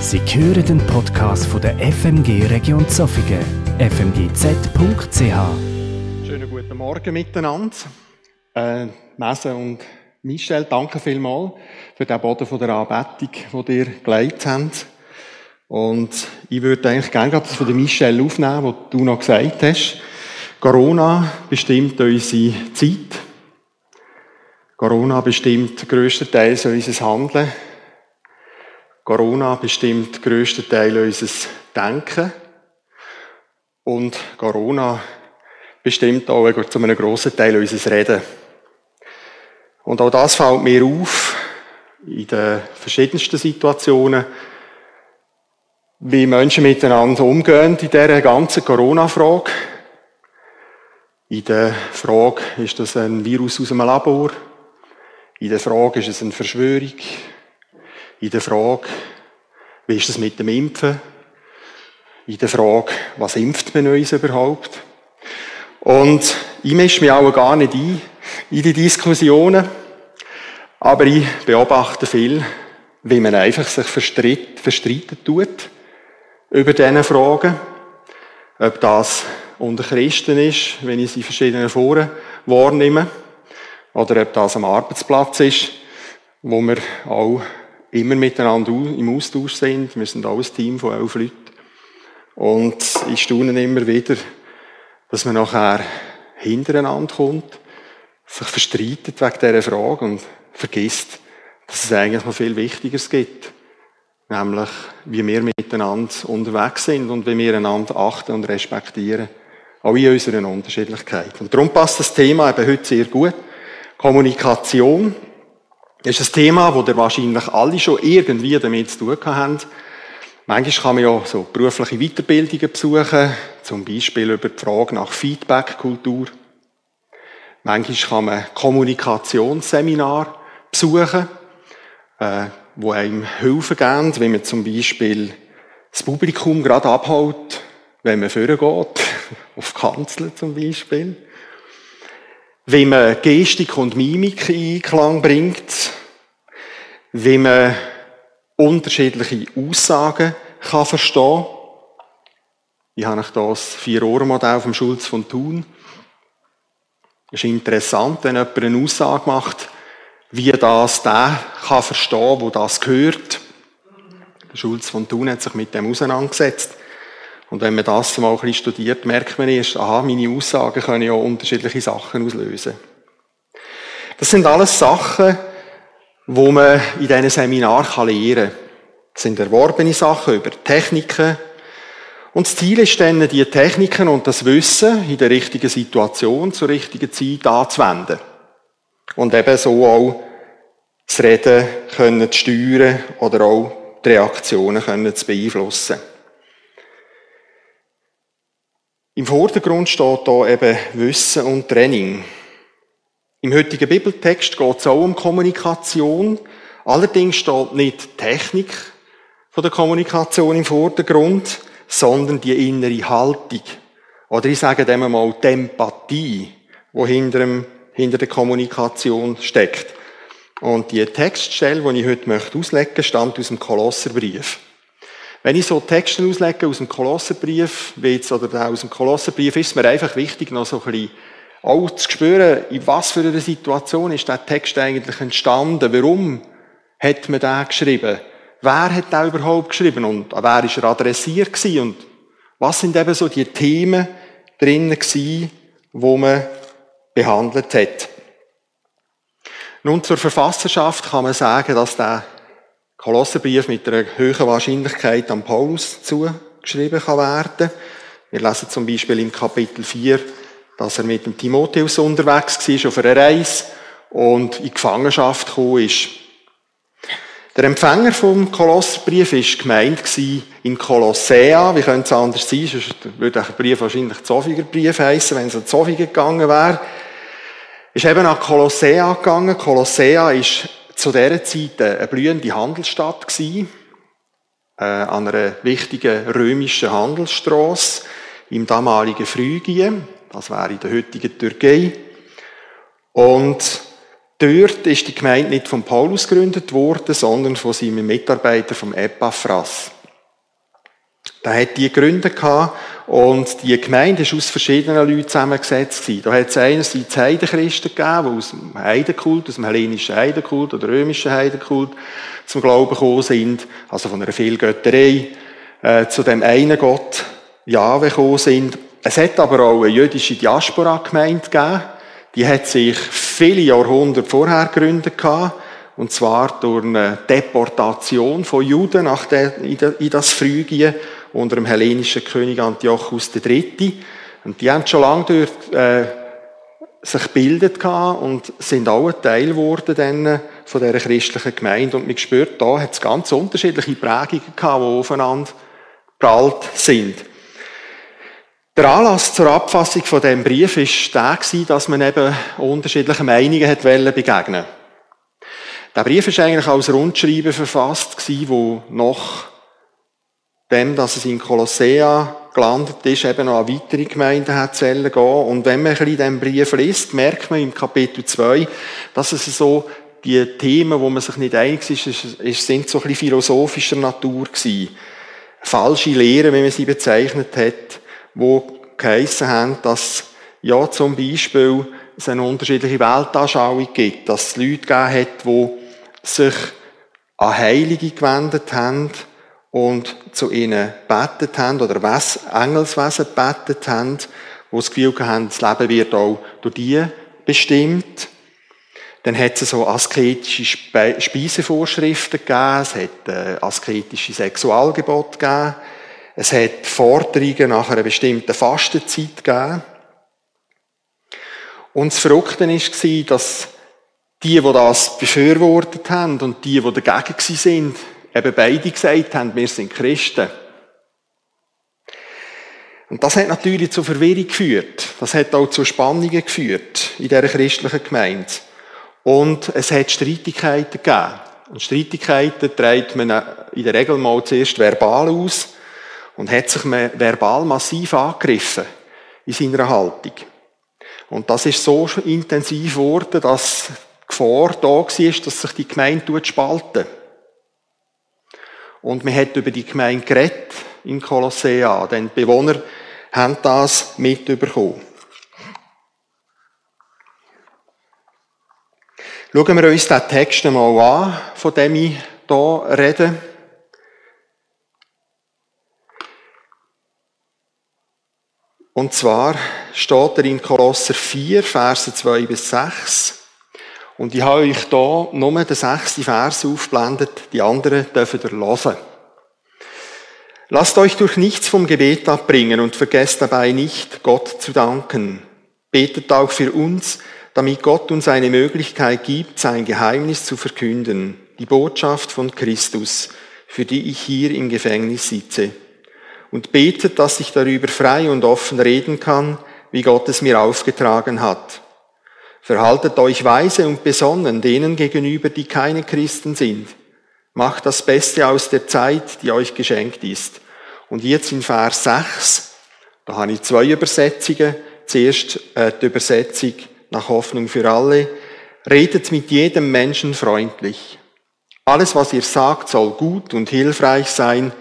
Sie hören den Podcast von der FMG Region Zofingen, fmgz.ch. Schönen guten Morgen miteinander. Äh, Messe und Michel, danke vielmals für den Boden von der Anbetung, den ihr geleitet habt. Und ich würde eigentlich gerne das von der Michel aufnehmen, was du noch gesagt hast. Corona bestimmt unsere Zeit. Corona bestimmt grösstenteils unser Handeln. Corona bestimmt grösstenteils unser Denken. Und Corona bestimmt auch zu einem grossen Teil unser Reden. Und auch das fällt mir auf in den verschiedensten Situationen, wie Menschen miteinander umgehen in dieser ganzen Corona-Frage. In der Frage, ist das ein Virus aus einem Labor? In der Frage, ist es eine Verschwörung? In der Frage, wie ist es mit dem Impfen? In der Frage, was impft man uns überhaupt? Und ich mische mich auch gar nicht ein in die Diskussionen, aber ich beobachte viel, wie man einfach sich verstreiten tut über diese Fragen. Ob das unter Christen ist, wenn ich sie in verschiedenen Foren wahrnehme, oder ob das am Arbeitsplatz ist, wo wir auch immer miteinander im Austausch sind. Wir sind alles Team von elf Leuten. Und ich staune immer wieder, dass man nachher hintereinander kommt, sich verstreitet wegen dieser Frage und vergisst, dass es eigentlich noch viel Wichtigeres gibt. Nämlich, wie wir miteinander unterwegs sind und wie wir einander achten und respektieren. Auch in unserer Unterschiedlichkeit. Und darum passt das Thema eben heute sehr gut. Kommunikation. Das ist ein Thema, wo ihr wahrscheinlich alle schon irgendwie damit zu tun haben. Manchmal kann man ja so berufliche Weiterbildungen besuchen, zum Beispiel über die Frage nach Feedback-Kultur. Manchmal kann man Kommunikationsseminar besuchen, äh, wo einem Hilfe geben, wenn man zum Beispiel das Publikum gerade abhält, wenn man vorgeht, auf Kanzeln zum Beispiel. Wie man Gestik und Mimik in Einklang bringt, wie man unterschiedliche Aussagen kann verstehen. Ich habe hier das Vier-Ohren-Modell vom Schulz von Thun. Es ist interessant, wenn jemand eine Aussage macht, wie das der kann verstehen, wo das gehört. Der Schulz von Thun hat sich mit dem auseinandergesetzt. Und wenn man das mal ein bisschen studiert, merkt man erst, aha, meine Aussagen können ja unterschiedliche Sachen auslösen. Das sind alles Sachen, wo man in diesen Seminar lernen kann. Das sind erworbene Sachen über Techniken. Und das Ziel ist dann, die Techniken und das Wissen in der richtigen Situation zur richtigen Zeit anzuwenden. Und eben so auch das Reden können zu steuern oder auch die Reaktionen können zu beeinflussen. Im Vordergrund steht da eben Wissen und Training. Im heutigen Bibeltext geht es auch um Kommunikation. Allerdings steht nicht Technik von der Kommunikation im Vordergrund, sondern die innere Haltung. Oder ich sage dem mal die Empathie, die hinter, dem, hinter der Kommunikation steckt. Und die Textstelle, die ich heute möchte auslegen möchte, stammt aus dem Kolosserbrief. Wenn ich so Texte auslege aus dem Kolosserbrief, jetzt, oder aus dem Kolosserbrief, ist es mir einfach wichtig, noch so ein bisschen auch zu spüren, in was für einer Situation ist der Text eigentlich entstanden, warum hat man den geschrieben, wer hat den überhaupt geschrieben? Und an wer ist er adressiert gewesen und was sind eben so die Themen drinnen gewesen, wo man behandelt hat. Nun zur Verfasserschaft kann man sagen, dass der Kolosserbrief mit einer hohen Wahrscheinlichkeit an Paulus zugeschrieben kann werden. Wir lesen zum Beispiel im Kapitel 4, dass er mit dem Timotheus unterwegs war auf einer Reise und in Gefangenschaft gekommen ist. Der Empfänger vom Kolosserbrief war gemeint in Kolossea. Wie könnte es anders sein? Sonst würde der Brief wahrscheinlich Zofiger Brief heißen, wenn es an Zofiger gegangen wäre. Ist eben nach Kolossea gegangen. Kolossea ist zu dieser Zeit eine blühende Handelsstadt gewesen, äh, an einer wichtigen römischen Handelsstraße im damaligen Phrygien. Das wäre in der heutigen Türkei. Und Dort ist die Gemeinde nicht von Paulus gegründet worden, sondern von seinem Mitarbeiter vom Epaphras. Da hat die gegründet und die Gemeinde ist aus verschiedenen Leuten zusammengesetzt Da hat es einerseits Heidenchristen gegeben, die aus dem Heidenkult, aus dem hellenischen Heidenkult oder römischen Heidenkult zum Glauben gekommen sind, also von einer Vielgötterei äh, zu dem einen Gott, Jahwe, gekommen sind. Es hat aber auch eine jüdische Diaspora-Gemeinde gegeben, die hat sich viele Jahrhunderte vorher gegründet gehabt, und zwar durch eine Deportation von Juden nach der, in das Phrygien unter dem hellenischen König Antiochus III. Und die haben schon lange dort äh, sich gebildet und sind auch ein Teil geworden dann von dieser christlichen Gemeinde. Und man spürt, da hat es ganz unterschiedliche Prägungen gehabt, die aufeinander prallt sind. Der Anlass zur Abfassung von dem Brief ist der dass man eben unterschiedliche Meinungen hat begegnen Der Brief ist eigentlich als Rundschreiben verfasst wo noch dem, dass es in Kolossea gelandet ist, eben noch an weitere Gemeinden hat gehen. Und wenn man ein bisschen diesen Brief liest, merkt man im Kapitel 2, dass es so die Themen, wo man sich nicht einig ist, sind so ein bisschen philosophischer Natur gewesen. Falsche Lehren, wie man sie bezeichnet hat wo geheissen haben, dass ja zum Beispiel es eine unterschiedliche Weltanschauung gibt, dass es Leute gegeben hat, die sich an Heilige gewendet haben und zu ihnen betet haben oder Engelswesen betet haben, wo das Gefühl haben, das Leben wird auch durch die bestimmt. Dann hat es so asketische Speisevorschriften gegeben, es hat äh, asketische Sexualgebote gegeben, es hat Forderungen nach einer bestimmten Fastenzeit gegeben. Und das Verrückte war, dass die, die das befürwortet haben und die, die dagegen sind, eben beide gesagt haben, wir sind Christen. Und das hat natürlich zu Verwirrung geführt. Das hat auch zu Spannungen geführt in dieser christlichen Gemeinde. Und es hat Streitigkeiten gegeben. Und Streitigkeiten trägt man in der Regel mal zuerst verbal aus und hat sich verbal massiv angegriffen in seiner Haltung. Und das ist so intensiv geworden, dass die Gefahr da war, dass sich die Gemeinde spalten. Und man hat über die Gemeinde geredet in Kolossea, denn die Bewohner haben das mitbekommen. Schauen wir uns den Text einmal an, von dem ich hier rede. Und zwar steht er in Kolosser 4, Verse 2 bis 6. Und ich habe euch hier nur den sechsten Vers aufgeblendet, die anderen dürfen ihr hören. Lasst euch durch nichts vom Gebet abbringen und vergesst dabei nicht, Gott zu danken. Betet auch für uns, damit Gott uns eine Möglichkeit gibt, sein Geheimnis zu verkünden, die Botschaft von Christus, für die ich hier im Gefängnis sitze und betet, dass ich darüber frei und offen reden kann, wie Gott es mir aufgetragen hat. Verhaltet euch weise und besonnen denen gegenüber, die keine Christen sind. Macht das Beste aus der Zeit, die euch geschenkt ist. Und jetzt in Vers 6, da habe ich zwei Übersetzungen. Zuerst äh, die Übersetzung nach Hoffnung für alle. Redet mit jedem Menschen freundlich. Alles, was ihr sagt, soll gut und hilfreich sein,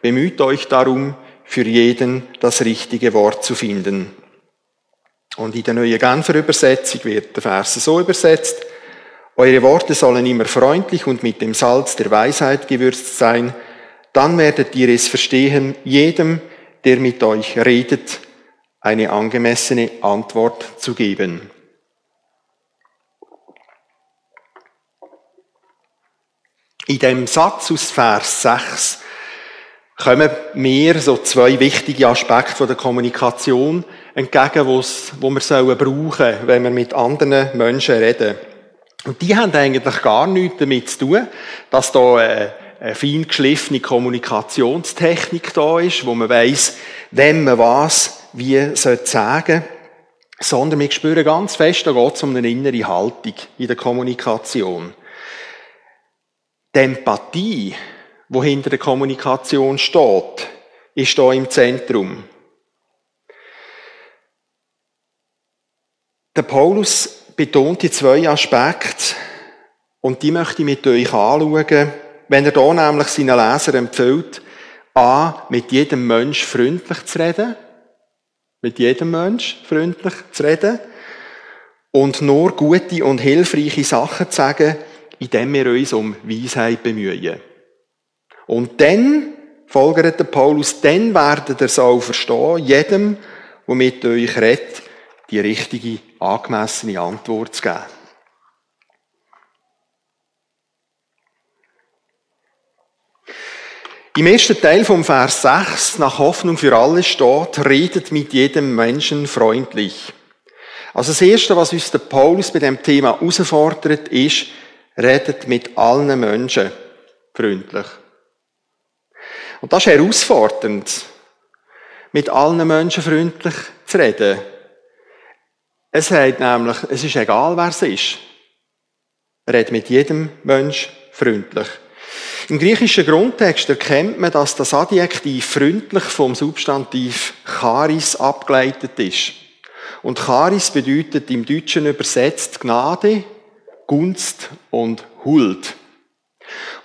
Bemüht euch darum, für jeden das richtige Wort zu finden. Und in der neuen Genfer Übersetzung wird der Vers so übersetzt, eure Worte sollen immer freundlich und mit dem Salz der Weisheit gewürzt sein, dann werdet ihr es verstehen, jedem, der mit euch redet, eine angemessene Antwort zu geben. In dem Satz aus Vers 6 kommen mir so zwei wichtige Aspekte der Kommunikation entgegen, wo wir sollen brauchen, wenn wir mit anderen Menschen reden. Und die haben eigentlich gar nichts damit zu tun, dass da eine, eine fein geschliffene Kommunikationstechnik da ist, wo man weiß, wenn man was wie sagen sollte sondern wir spüren ganz fest, da geht es um eine innere Haltung in der Kommunikation. Die Empathie wo hinter der Kommunikation steht, ist da im Zentrum. Der Paulus betont die zwei Aspekte und die möchte ich mit euch anschauen, wenn er da nämlich seinen Leser empfiehlt, A, mit jedem Mensch freundlich zu reden, mit jedem Mensch freundlich zu reden und nur gute und hilfreiche Sachen zu sagen, indem wir uns um Weisheit bemühen. Und dann, folgert der Paulus, dann werdet ihr es auch verstehen, jedem, der mit euch redet, die richtige, angemessene Antwort zu geben. Im ersten Teil vom Vers 6 nach Hoffnung für alle steht, redet mit jedem Menschen freundlich. Also das Erste, was uns der Paulus bei dem Thema herausfordert, ist, redet mit allen Menschen freundlich. Und das ist herausfordernd, mit allen Menschen freundlich zu reden. Es sagt nämlich, es ist egal, wer es ist. Red mit jedem Mensch freundlich. Im griechischen Grundtext erkennt man, dass das Adjektiv freundlich vom Substantiv charis abgeleitet ist. Und charis bedeutet im Deutschen übersetzt Gnade, Gunst und Huld.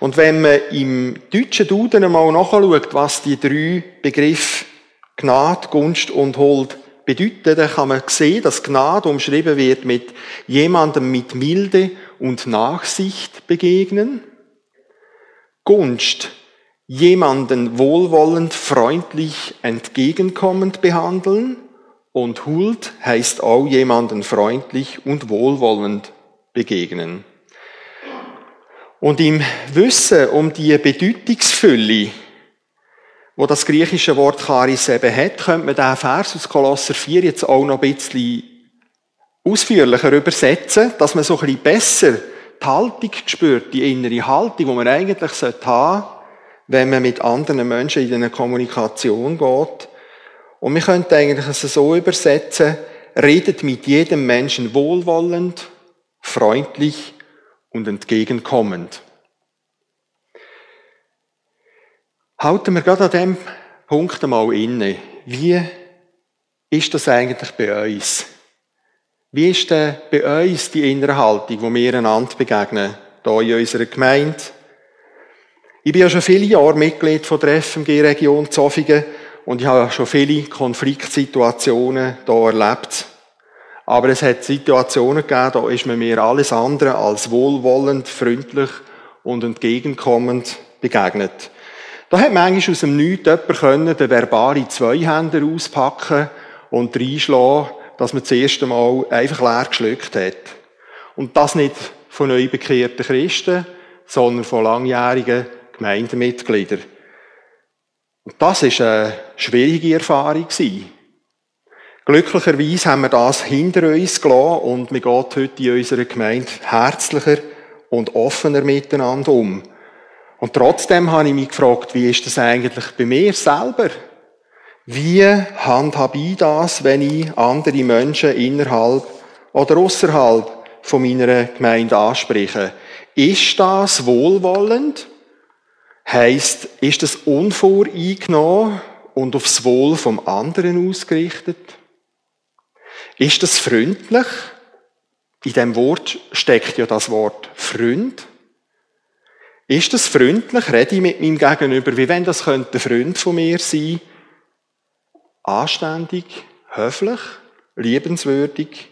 Und wenn man im deutschen Duden einmal nachschaut, was die drei Begriffe Gnade, Gunst und Huld bedeuten, dann kann man sehen, dass Gnade umschrieben wird mit jemandem mit Milde und Nachsicht begegnen. Gunst, jemanden wohlwollend, freundlich, entgegenkommend behandeln. Und Huld heißt auch jemanden freundlich und wohlwollend begegnen. Und im Wissen um die Bedeutungsfülle, wo das griechische Wort Charis eben hat, könnte man diesen Vers aus Kolosser 4 jetzt auch noch ein bisschen ausführlicher übersetzen, dass man so ein bisschen besser die Haltung spürt, die innere Haltung, die man eigentlich haben sollte, wenn man mit anderen Menschen in eine Kommunikation geht. Und wir könnten eigentlich es so übersetzen, redet mit jedem Menschen wohlwollend, freundlich und entgegenkommend. Halten wir gerade an dem Punkt einmal inne. Wie ist das eigentlich bei uns? Wie ist denn bei uns die innere Haltung, wo wir einander begegnen, hier in unserer Gemeinde? Ich bin ja schon viele Jahre Mitglied von der FMG-Region Zofingen und ich habe schon viele Konfliktsituationen hier erlebt. Aber es hat Situationen gegeben, da ist man mir alles andere als wohlwollend, freundlich und entgegenkommend begegnet. Da hat manchmal aus dem Nichts jemand können, den verbale Zweihänder auspacken und reinschlagen dass man das erste Mal einfach leer geschluckt hat. Und das nicht von neu bekehrten Christen, sondern von langjährigen Gemeindemitgliedern. Und das ist eine schwierige Erfahrung Glücklicherweise haben wir das hinter uns gelassen und wir gehen heute in unserer Gemeinde herzlicher und offener miteinander um. Und trotzdem habe ich mich gefragt, wie ist das eigentlich bei mir selber? Wie handhabe ich das, wenn ich andere Menschen innerhalb oder außerhalb von meiner Gemeinde anspreche? Ist das wohlwollend? Heißt, ist das unvoreingenommen und aufs Wohl vom anderen ausgerichtet? Ist das freundlich? In dem Wort steckt ja das Wort Freund. Ist das freundlich? Rede ich mit meinem Gegenüber, wie wenn das könnte ein Freund von mir sein? anständig, höflich, liebenswürdig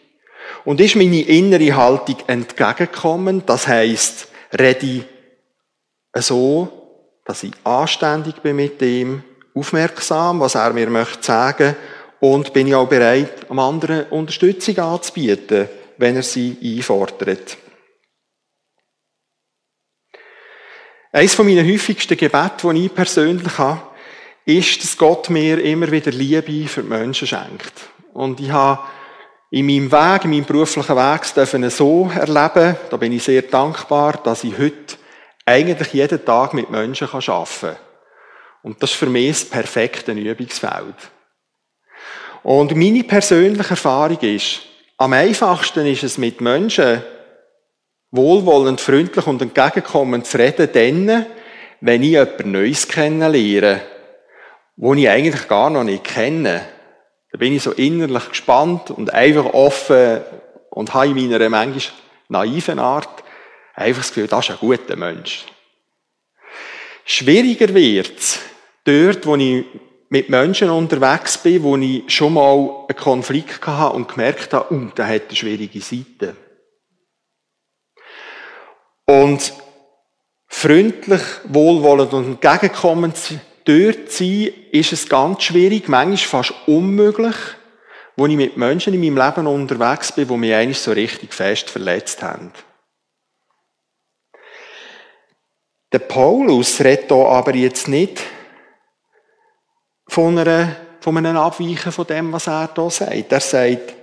und ist meine innere Haltung entgegengekommen. Das heißt, rede so, dass ich anständig bin mit dem, aufmerksam, was er mir möchte sagen und bin ich auch bereit, am anderen Unterstützung anzubieten, wenn er sie einfordert. Eines von meinen häufigsten Gebeten, die ich persönlich habe, ist, dass Gott mir immer wieder Liebe für die Menschen schenkt. Und ich habe in meinem Weg, in meinem beruflichen Weg, dürfen so erleben, da bin ich sehr dankbar, dass ich heute eigentlich jeden Tag mit Menschen arbeiten kann. Und das ist für mich das perfekte Übungsfeld. Und meine persönliche Erfahrung ist, am einfachsten ist es mit Menschen wohlwollend, freundlich und entgegenkommend zu reden, dann, wenn ich jemand Neues kennenlerne wo ich eigentlich gar noch nicht kenne. Da bin ich so innerlich gespannt und einfach offen, und habe in meiner manchmal naiven Art einfach das Gefühl, das ist ein guter Mensch. Schwieriger wird es dort, wo ich mit Menschen unterwegs bin, wo ich schon mal einen Konflikt hatte und gemerkt habe, uh, der hat eine schwierige Seite. Und freundlich, wohlwollend und entgegenkommend dort sein, ist es ganz schwierig, manchmal fast unmöglich, wo ich mit Menschen in meinem Leben unterwegs bin, die mich eigentlich so richtig fest verletzt haben. Der Paulus redet hier aber jetzt nicht von, einer, von einem Abweichen von dem, was er hier sagt. Er sagt,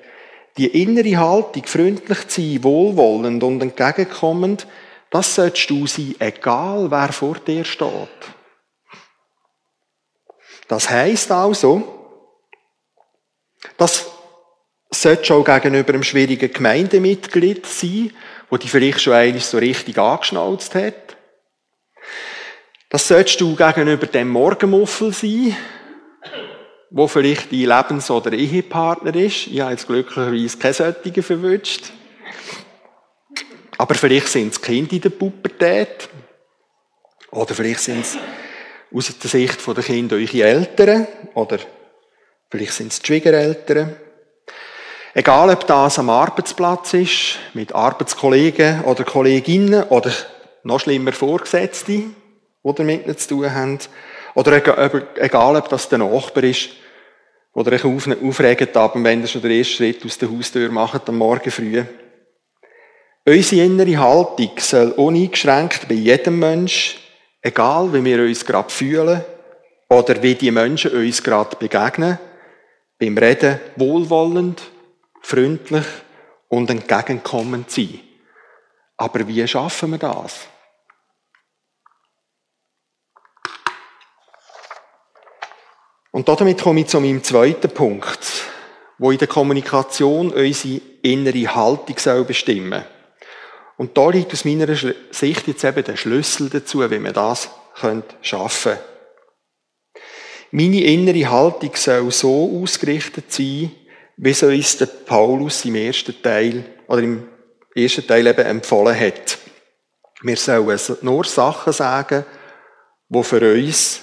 die innere Haltung, freundlich zu sein, wohlwollend und entgegenkommend, das solltest du sein, egal wer vor dir steht. Das heisst also, das sollte auch gegenüber einem schwierigen Gemeindemitglied sein, wo die vielleicht schon eigentlich so richtig angeschnauzt hat. Das solltest du gegenüber dem Morgenmuffel sein, wo vielleicht dein Lebens- oder Ehepartner ist. Ich habe jetzt glücklicherweise keine solchen verwünscht. Aber vielleicht sind es Kinder in der Pubertät. Oder vielleicht sind es aus der Sicht der Kinder eure Eltern. Oder vielleicht sind es die Schwiegereltern. Egal, ob das am Arbeitsplatz ist, mit Arbeitskollegen oder Kolleginnen oder noch schlimmer Vorgesetzte, die damit zu tun haben. Oder egal, ob das der Nachbar ist, oder euch aufregt, wenn ihr schon den ersten Schritt aus der Haustür macht am Morgen früh. Unsere innere Haltung soll uneingeschränkt bei jedem Mensch, egal wie wir uns gerade fühlen oder wie die Menschen uns gerade begegnen, beim Reden wohlwollend, freundlich und entgegenkommend sein. Aber wie schaffen wir das? Und damit komme ich zu meinem zweiten Punkt, wo in der Kommunikation unsere innere Haltung bestimmen soll. Und da liegt aus meiner Sicht jetzt eben der Schlüssel dazu, wie man das schaffen könnte. Meine innere Haltung soll so ausgerichtet sein, wie es uns der Paulus im ersten Teil, oder im ersten Teil eben empfohlen hat. Wir sollen nur Sachen sagen, die für uns,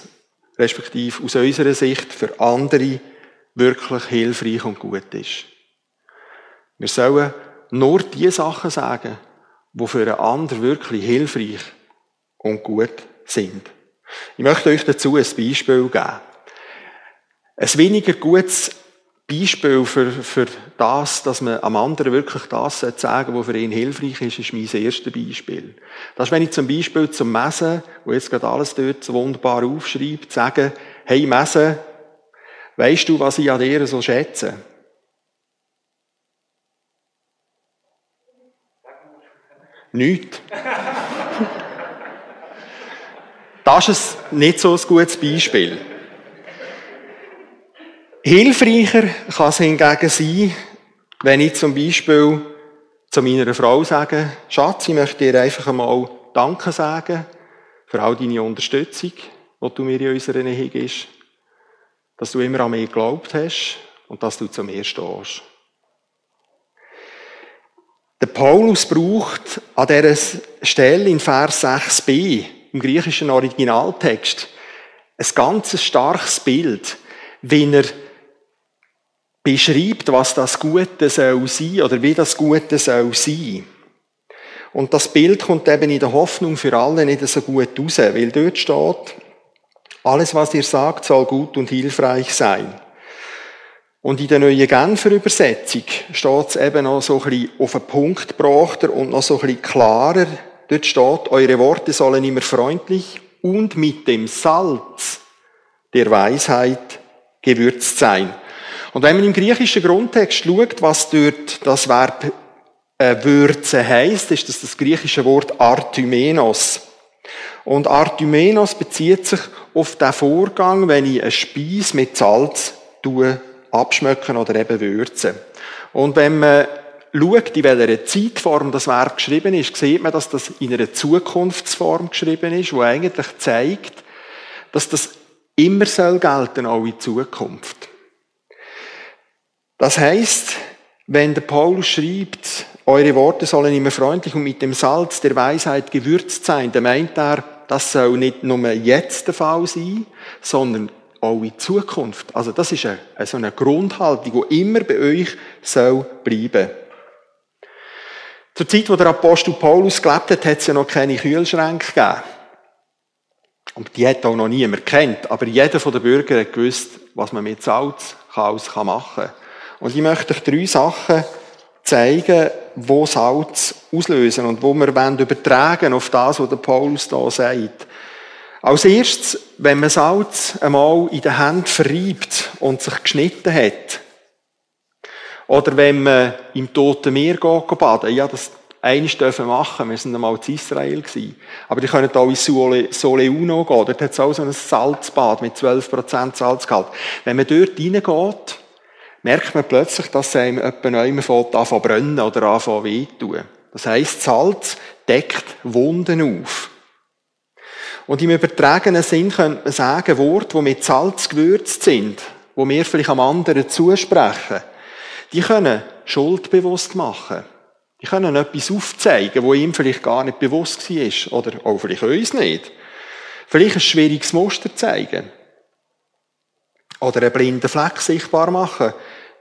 respektive aus unserer Sicht, für andere wirklich hilfreich und gut ist. Wir sollen nur die Sachen sagen, die für einen anderen wirklich hilfreich und gut sind. Ich möchte euch dazu ein Beispiel geben. Ein weniger gutes Beispiel für, für das, dass man am anderen wirklich das sagen was für ihn hilfreich ist, ist mein erstes Beispiel. Das ist, wenn ich zum Beispiel zum Messen, wo jetzt gerade alles dort so wunderbar aufschreibt, sage, hey Messen, weißt du, was ich an dir so schätze? Nichts. Das ist nicht so ein gutes Beispiel. Hilfreicher kann es hingegen sein, wenn ich zum Beispiel zu meiner Frau sage, Schatz, ich möchte dir einfach einmal Danke sagen für all deine Unterstützung, die du mir in unserer Nähe gibst, dass du immer an mich geglaubt hast und dass du zu mir stehst. Der Paulus braucht an dieser Stelle in Vers 6b im griechischen Originaltext ein ganz starkes Bild, wie er beschreibt, was das Gute soll sein oder wie das Gute soll sein. Und das Bild kommt eben in der Hoffnung für alle nicht so gut raus, weil dort steht, alles, was ihr sagt, soll gut und hilfreich sein. Und in der neuen Genfer Übersetzung steht es eben noch so ein bisschen auf den Punkt gebracht und noch so ein bisschen klarer. Dort steht, eure Worte sollen immer freundlich und mit dem Salz der Weisheit gewürzt sein. Und wenn man im griechischen Grundtext schaut, was dort das Verb äh, würzen heißt, ist das das griechische Wort Artymenos. Und Artymenos bezieht sich auf den Vorgang, wenn ich eine Speise mit Salz tue abschmecken oder eben würzen. Und wenn man schaut, in welcher Zeitform das Verb geschrieben ist, sieht man, dass das in einer Zukunftsform geschrieben ist, wo eigentlich zeigt, dass das immer soll gelten, auch in Zukunft. Das heißt, Wenn der Paulus schreibt, eure Worte sollen immer freundlich und mit dem Salz der Weisheit gewürzt sein, dann meint er, das soll nicht nur jetzt der Fall sein, sondern auch in Zukunft. Also das ist eine, so eine Grundhaltung, die immer bei euch soll bleiben. Zur Zeit, wo der Apostel Paulus gelebt hat, hat es ja noch keine Kühlschränke gegeben. Und die hat auch noch niemand kennt. Aber jeder von den Bürgern hat gewusst, was man mit Salz alles machen kann. Und ich möchte euch drei Sachen zeigen, wo Salz auslösen und wo wir übertragen auf das, was der Paulus da sagt. Als erstes, wenn man Salz einmal in der Hand verreibt und sich geschnitten hat, oder wenn man im Toten Meer geht, baden, ja, das eines dürfen machen. Wir sind einmal in Israel gewesen. Aber die können auch in Soleuno gehen. Dort hat es auch so ein Salzbad mit 12% Salzgehalt. Wenn man dort reingeht, merkt man plötzlich, dass einem etwa neu anfängt brennen oder anfangen wehtun. Das heisst, Salz deckt Wunden auf. Und im übertragenen Sinn könnte man sagen, Worte, die mit Salz gewürzt sind, wo wir vielleicht am anderen zusprechen, die können schuldbewusst machen. Die können etwas aufzeigen, wo ihm vielleicht gar nicht bewusst war. Oder auch vielleicht uns nicht. Vielleicht ein schwieriges Muster zeigen. Oder einen blinden Fleck sichtbar machen,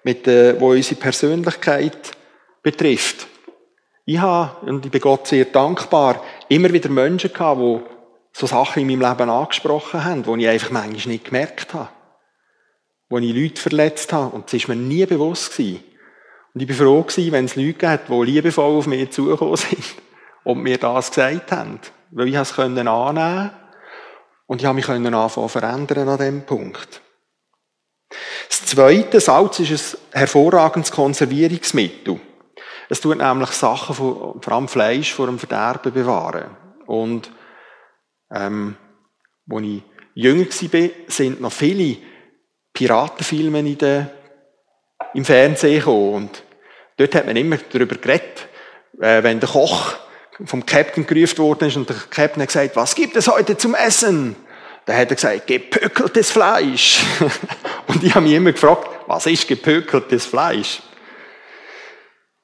mit, äh, wo unsere Persönlichkeit betrifft. Ich habe, und ich bin Gott sehr dankbar, immer wieder Menschen gehabt, die so Sachen in meinem Leben angesprochen haben, die ich einfach manchmal nicht gemerkt habe. Wo ich Leute verletzt habe. Und es ist mir nie bewusst gewesen. Und ich bin froh gewesen, wenn es Leute gibt, die liebevoll auf mich zugekommen sind und mir das gesagt haben. Weil ich es annehmen konnte. Und ich habe mich anfangen verändern an diesem Punkt. Das zweite, Salz ist ein hervorragendes Konservierungsmittel. Es tut nämlich Sachen, vor allem Fleisch, vor dem Verderben bewahren. Und ähm, als ich jünger war, sind noch viele Piratenfilme in der, im Fernsehen gekommen. Und dort hat man immer darüber geredet, äh, wenn der Koch vom Captain gerufen worden ist und der Captain hat gesagt, was gibt es heute zum Essen? Dann hat er gesagt, gepökeltes Fleisch. und ich habe mich immer gefragt, was ist gepökeltes Fleisch?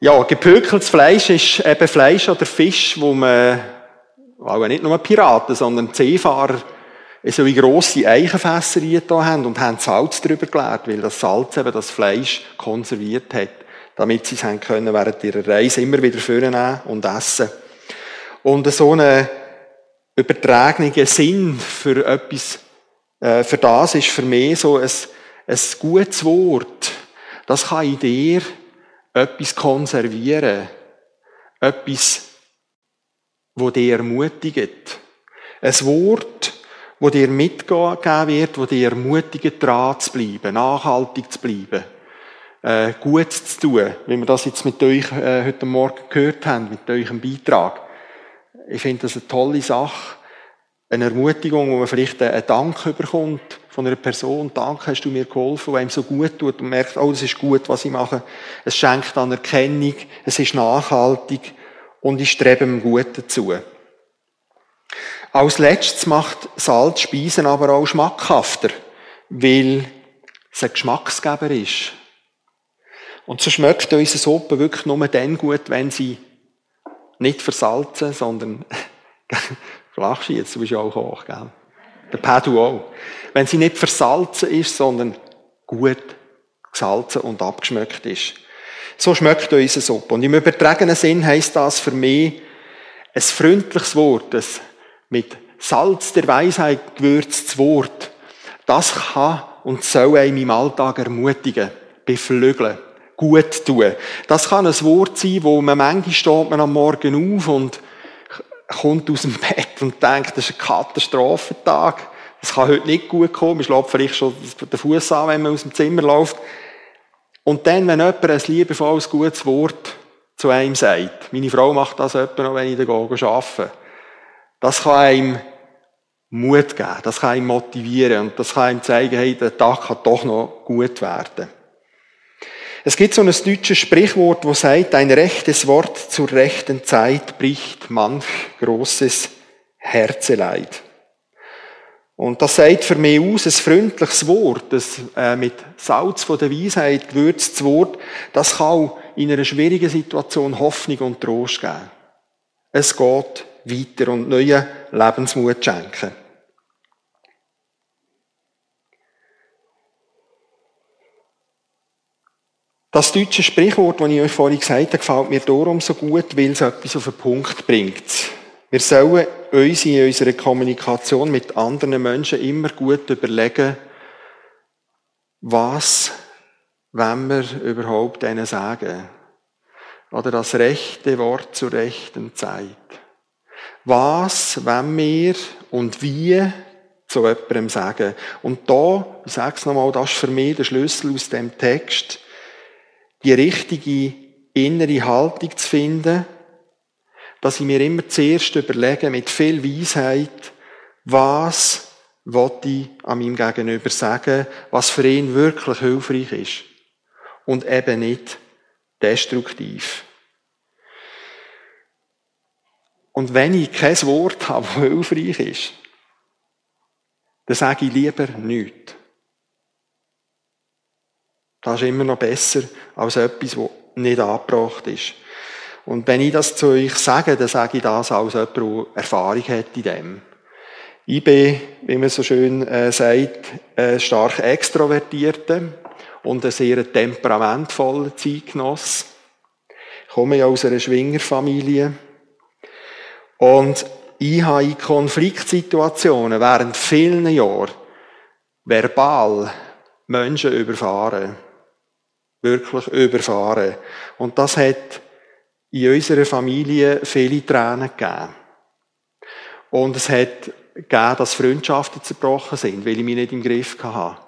Ja, gepökeltes Fleisch ist eben Fleisch oder Fisch, wo man auch nicht nur Piraten, sondern Seefahrer so wie grosse Eichenfässer da haben und haben Salz drüber geleert, weil das Salz eben das Fleisch konserviert hat, damit sie es haben können während ihrer Reise immer wieder vornehmen und essen. Und so einen übertragenen Sinn für etwas, äh, für das ist für mich so ein, ein gutes Wort. Das kann in dir etwas konservieren. Etwas wo dir ermutigt. Ein Wort, wo dir mitgegeben wird, wo dir ermutigt, dran zu bleiben, nachhaltig zu bleiben, äh, gut zu tun, wie wir das jetzt mit euch äh, heute Morgen gehört haben, mit eurem Beitrag. Ich finde das eine tolle Sache. Eine Ermutigung, wo man vielleicht einen Dank bekommt von einer Person. Danke, hast du mir geholfen, wo einem so gut tut und merkt, oh, das ist gut, was ich mache. Es schenkt Anerkennung, es ist nachhaltig und ich strebe dem Guten zu. Als letztes macht Salz Speisen aber auch schmackhafter, weil es ein Geschmacksgeber ist. Und so schmeckt unsere Suppe wirklich nur dann gut, wenn sie nicht versalzen, sondern, lachst du jetzt, du bist ja auch hoch, gell? Der Pedro auch. Wenn sie nicht versalzen ist, sondern gut gesalzen und abgeschmeckt ist. So schmeckt unsere Suppe. Und im übertragenen Sinn heisst das für mich ein freundliches Wort, ein mit Salz der Weisheit gewürztes Wort. Das kann und soll einem im Alltag ermutigen, beflügeln, gut tun. Das kann ein Wort sein, wo man manchmal steht man am Morgen auf und kommt aus dem Bett und denkt, das ist ein Katastrophentag. Das kann heute nicht gut kommen. Man schlägt vielleicht schon den Fuß an, wenn man aus dem Zimmer läuft. Und dann, wenn jemand ein liebevolles, gutes Wort zu einem sagt, meine Frau macht das etwa noch, wenn ich da arbeite, das kann einem Mut geben, das kann ihm motivieren und das kann ihm zeigen, hey, der Tag kann doch noch gut werden. Es gibt so ein deutsches Sprichwort, wo sagt, ein rechtes Wort zur rechten Zeit bricht manch großes Herzeleid. Und das sagt für mich aus, ein freundliches Wort, das äh, mit Salz von der Weisheit gewürztes Wort, das kann auch in einer schwierigen Situation Hoffnung und Trost geben. Es geht weiter und neuen Lebensmut schenken. Das deutsche Sprichwort, das ich euch vorhin gesagt habe, gefällt mir darum so gut, weil es etwas auf den Punkt bringt. Wir sollen uns in unserer Kommunikation mit anderen Menschen immer gut überlegen, was wenn wir überhaupt denen sagen. Oder das rechte Wort zur rechten Zeit. Was, wenn wir und wie zu jemandem sagen. Und da, ich sage es nochmal, das ist für mich der Schlüssel aus dem Text, die richtige innere Haltung zu finden, dass ich mir immer zuerst überlege, mit viel Weisheit, was wollte ich an meinem Gegenüber sagen, was für ihn wirklich hilfreich ist. Und eben nicht destruktiv. Und wenn ich kein Wort habe, das hilfreich ist, dann sage ich lieber nichts. Das ist immer noch besser als etwas, das nicht angebracht ist. Und wenn ich das zu euch sage, dann sage ich das als jemand, der Erfahrung hat in dem. Ich bin, wie man so schön äh, sagt, ein stark extrovertierter und ein sehr temperamentvoller Zeitgenoss. Ich komme ja aus einer Schwingerfamilie. Und ich habe in Konfliktsituationen während vielen Jahren verbal Menschen überfahren wirklich überfahren. Und das hat in unserer Familie viele Tränen gegeben. Und es hat gegeben, dass Freundschaften zerbrochen sind, weil ich mich nicht im Griff hatte.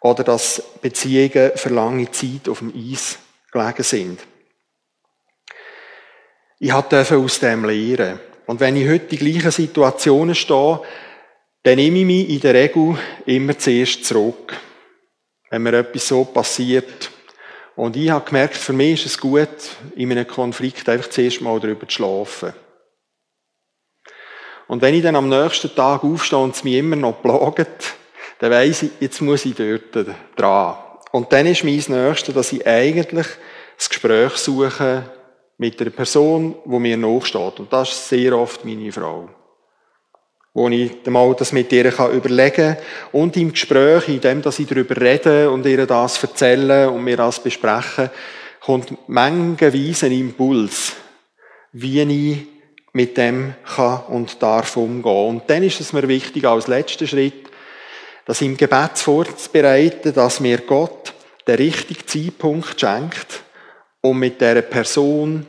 Oder dass Beziehungen für lange Zeit auf dem Eis gelegen sind. Ich durfte aus dem lernen. Und wenn ich heute in gleichen Situationen stehe, dann nehme ich mich in der Regel immer zuerst zurück. Wenn mir etwas so passiert, und ich habe gemerkt, für mich ist es gut, in einem Konflikt einfach zuerst mal darüber zu schlafen. Und wenn ich dann am nächsten Tag aufstehe und es mich immer noch plagt, dann weiss ich, jetzt muss ich dort dran. Und dann ist mein Nächstes, dass ich eigentlich das Gespräch suche mit einer Person, die mir nachsteht. Und das ist sehr oft meine Frau wo ich mal das mit ihr überlegen kann. Und im Gespräch, in dem, dass ich darüber rede und ihr das erzähle und wir das besprechen, kommt mengenweise ein Impuls, wie ich mit dem kann und darf umgehen. Und dann ist es mir wichtig, als letzter Schritt, das im Gebet vorzubereiten, dass mir Gott den richtigen Zeitpunkt schenkt, um mit der Person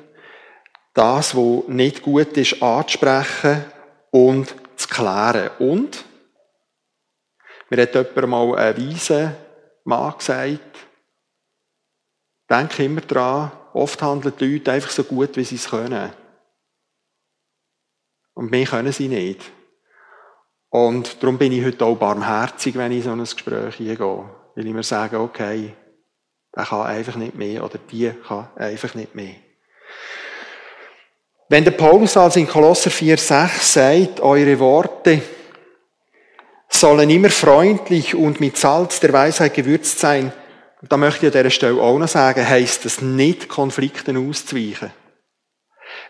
das, was nicht gut ist, anzusprechen und zu klären. Und, mir hat jemand mal einen weisen Mann gesagt, denk immer dran, oft handeln die Leute einfach so gut, wie sie es können. Und mehr können sie nicht. Und darum bin ich heute auch barmherzig, wenn ich in so ein Gespräch hingehe. Weil ich mir sage, okay, der kann einfach nicht mehr oder die kann einfach nicht mehr. Wenn der Paulus also in Kolosser 4,6 sagt, eure Worte sollen immer freundlich und mit Salz der Weisheit gewürzt sein, da möchte ich an dieser Stelle auch noch sagen, heisst es nicht, Konflikten auszuweichen.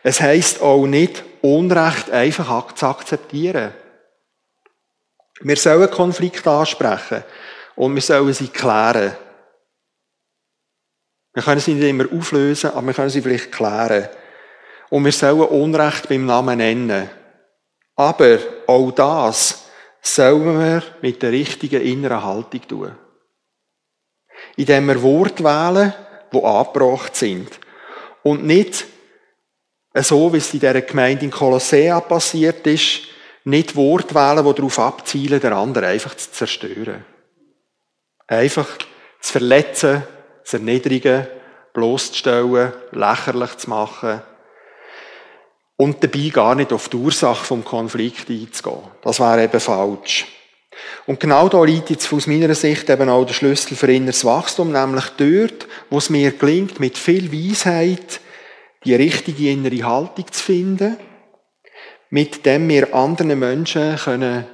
Es heisst auch nicht, Unrecht einfach zu akzeptieren. Wir sollen Konflikte ansprechen und wir sollen sie klären. Wir können sie nicht immer auflösen, aber wir können sie vielleicht klären. Und wir sollen Unrecht beim Namen nennen. Aber auch das sollen wir mit der richtigen inneren Haltung tun. Indem wir Worte wählen, die angebracht sind. Und nicht so, wie es in dieser Gemeinde in Kolossea passiert ist, nicht Worte wählen, die darauf abzielen, den anderen einfach zu zerstören. Einfach zu verletzen, zu erniedrigen, bloßzustellen, lächerlich zu machen, und dabei gar nicht auf die Ursache vom Konflikt einzugehen. Das wäre eben falsch. Und genau da liegt jetzt aus meiner Sicht eben auch der Schlüssel für inneres Wachstum, nämlich dort, wo es mir gelingt, mit viel Weisheit die richtige innere Haltung zu finden, mit dem wir anderen Menschen können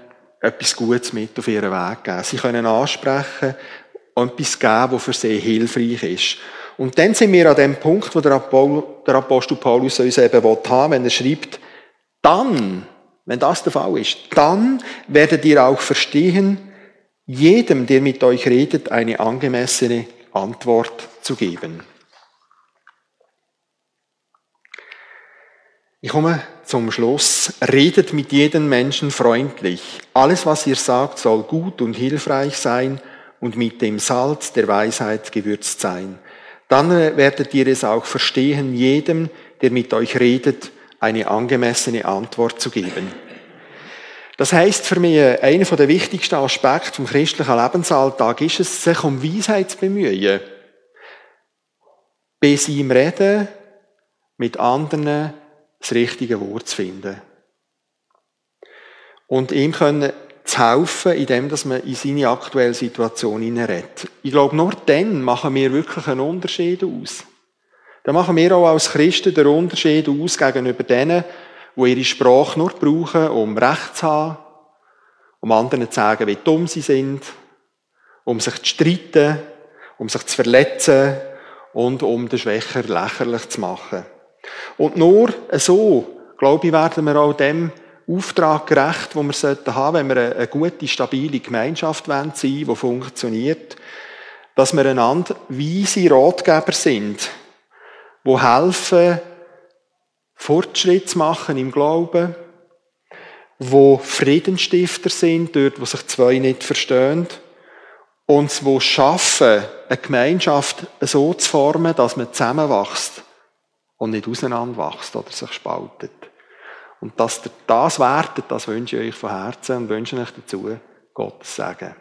etwas Gutes mit auf ihren Weg geben. Sie können ansprechen und etwas geben, was für sie hilfreich ist. Und dann sind wir an dem Punkt, wo der Apostel Paulus uns eben haben wenn er schreibt, dann, wenn das der Fall ist, dann werdet ihr auch verstehen, jedem, der mit euch redet, eine angemessene Antwort zu geben. Ich komme zum Schluss. Redet mit jedem Menschen freundlich. Alles, was ihr sagt, soll gut und hilfreich sein und mit dem Salz der Weisheit gewürzt sein. Dann werdet ihr es auch verstehen, jedem, der mit euch redet, eine angemessene Antwort zu geben. Das heißt für mich, einer der wichtigsten Aspekte vom christlichen Lebensalltag ist es, sich um Weisheit zu bemühen. Bei seinem Reden mit anderen das richtige Wort zu finden. Und ihm können zu helfen, indem dass man in seine aktuelle Situation hineinredet. Ich glaube, nur dann machen wir wirklich einen Unterschied aus. Dann machen wir auch als Christen den Unterschied aus gegenüber denen, die ihre Sprache nur brauchen, um Recht zu haben, um anderen zu sagen, wie dumm sie sind, um sich zu streiten, um sich zu verletzen und um den Schwächer lächerlich zu machen. Und nur so, glaube ich, werden wir auch dem Auftrag gerecht, den wir sollten haben, wenn wir eine gute, stabile Gemeinschaft sein wollen, die funktioniert, dass wir einander weise Ratgeber sind, die helfen, Fortschritt zu machen im Glauben, wo Friedensstifter sind, dort, wo sich zwei nicht verstehen, und wo schaffen, eine Gemeinschaft so zu formen, dass man zusammenwächst und nicht auseinanderwächst oder sich spaltet. Und dass ihr das wertet, das wünsche ich euch von Herzen und wünsche euch dazu Gottes Segen.